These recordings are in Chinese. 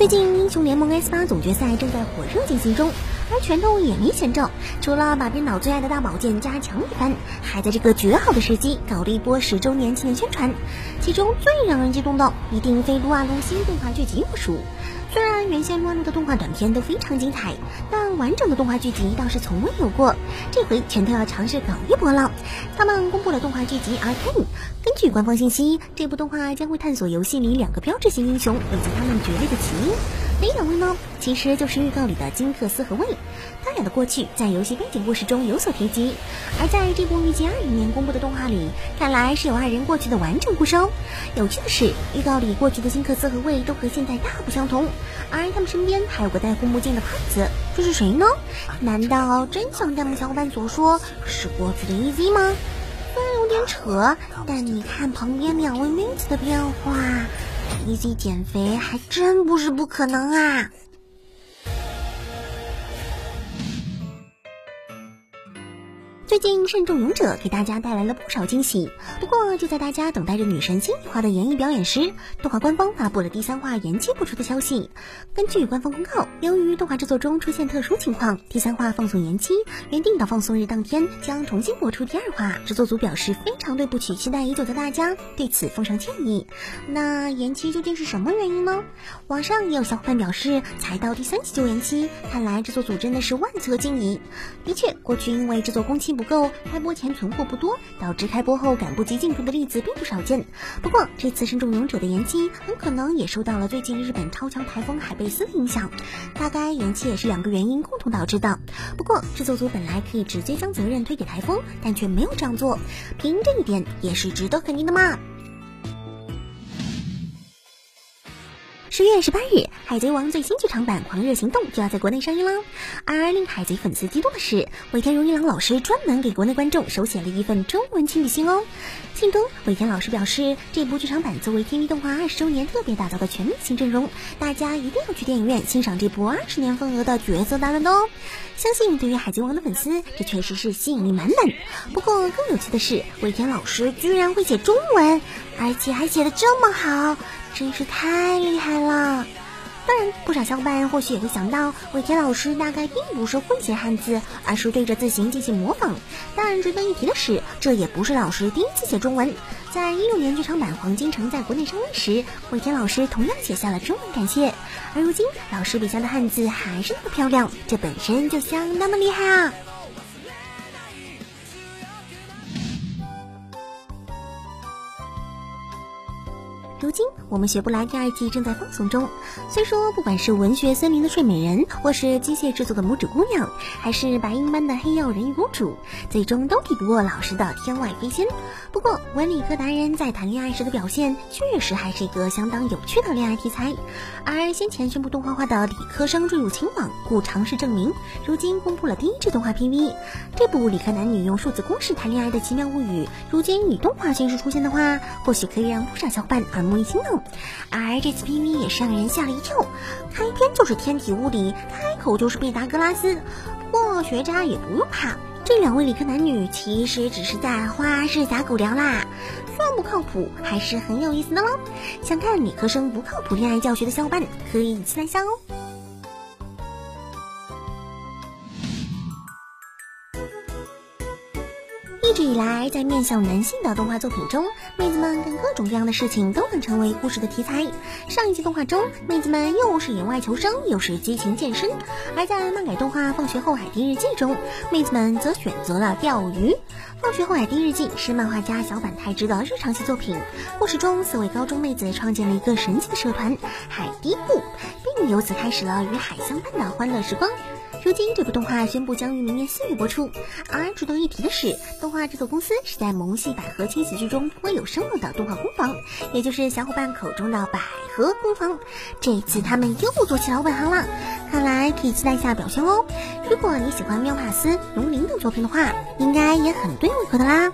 最近英雄联盟 S 八总决赛正在火热进行中，而拳头也没闲着，除了把编导最爱的大宝剑加强一番，还在这个绝好的时机搞了一波十周年庆的宣传。其中最让人激动的，一定非撸啊撸新动画剧集不属。虽然原先乱入的动画短片都非常精彩，但完整的动画剧集倒是从未有过。这回拳头要尝试搞一波了。他们公布了动画剧集《Arkane，》。根据官方信息，这部动画将会探索游戏里两个标志性英雄以及他们绝对的起因。哪两位呢？其实就是预告里的金克斯和魏。他俩的过去在游戏背景故事中有所提及，而在这部预计二零年公布的动画里，看来是有二人过去的完整故事哦。有趣的是，预告里过去的金克斯和魏都和现在大不相同，而他们身边还有个戴护目镜的胖子，这是谁呢？难道真像弹幕小伙伴所说，是过去的 EZ 吗？虽然有点扯，但你看旁边两位妹子的变化，EZ 减肥还真不是不可能啊！最近《慎重勇者》给大家带来了不少惊喜，不过就在大家等待着女神新一话的演绎表演时，动画官方发布了第三话延期播出的消息。根据官方公告，由于动画制作中出现特殊情况，第三话放送延期，原定的放送日当天将重新播出第二话。制作组表示非常对不起期待已久的大家，对此奉上歉意。那延期究竟是什么原因呢？网上也有小伙伴表示，才到第三集就延期，看来制作组真的是万策尽疑。的确，过去因为制作工期。不够，开播前存货不多，导致开播后赶不及进度的例子并不少见。不过，这次《身中勇者》的延期很可能也受到了最近日本超强台风海贝斯的影响，大概延期也是两个原因共同导致的。不过，制作组本来可以直接将责任推给台风，但却没有这样做，凭这一点也是值得肯定的嘛。十月十八日，《海贼王》最新剧场版《狂热行动》就要在国内上映了。而令海贼粉丝激动的是，尾田荣一郎老师专门给国内观众手写了一份中文亲笔信哦。信中，尾田老师表示，这部剧场版作为 TV 动画二十周年特别打造的全明星阵容，大家一定要去电影院欣赏这部二十年份额的角色大乱斗哦。相信对于《海贼王》的粉丝，这确实是吸引力满满。不过更有趣的是，尾田老师居然会写中文，而且还写的这么好。真是太厉害了！当然，不少小伙伴或许也会想到，尾田老师大概并不是会写汉字，而是对着字形进行模仿。但值得一提的是，这也不是老师第一次写中文。在一六年剧场版《黄金城》在国内上映时，尾田老师同样写下了中文感谢。而如今，老师笔下的汉字还是那么漂亮，这本身就相当的厉害啊！如今，我们学不来第二季正在放送中。虽说，不管是文学森林的睡美人，或是机械制作的拇指姑娘，还是白银般的黑曜人鱼公主，最终都抵不过老师的天外飞仙。不过，文理科达人在谈恋爱时的表现，确实还是一个相当有趣的恋爱题材。而先前宣布动画化的理科生坠入情网，故尝试证明。如今公布了第一支动画 PV，这部理科男女用数字公式谈恋爱的奇妙物语，如今以动画形式出现的话，或许可以让不少小伙伴耳目。一心呢，而这次 PV 也是让人吓了一跳，开篇就是天体物理，开口就是毕达哥拉斯。不过学渣也不用怕，这两位理科男女其实只是在花式撒狗粮啦，算不靠谱还是很有意思的喽。想看理科生不靠谱恋爱教学的小伙伴，可以期待下哦。一直以来，在面向男性的动画作品中，妹子们干各种各样的事情都能成为故事的题材。上一季动画中，妹子们又是野外求生，又是激情健身；而在漫改动画《放学后海堤日记》中，妹子们则选择了钓鱼。《放学后海堤日记》是漫画家小坂太之的日常系作品，故事中四位高中妹子创建了一个神奇的社团——海堤部，并由此开始了与海相伴的欢乐时光。如今，这部动画宣布将于明年四月播出。而值得一提的是，动画制作公司是在萌系百合亲子剧中颇有声望的动画工坊，也就是小伙伴口中的百合工坊。这次他们又做起老本行了，看来可以期待一下表现哦。如果你喜欢妙帕斯、龙鳞等作品的话，应该也很对胃口的啦。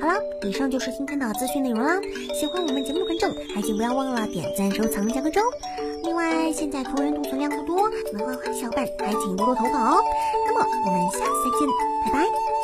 好了，以上就是今天的资讯内容啦。喜欢我们节目的观众，还请不要忘了点赞、收藏、加关注。另外，现在图人图存量不多，能画画小伙伴还请多多投稿哦。那么，我们下次再见，拜拜。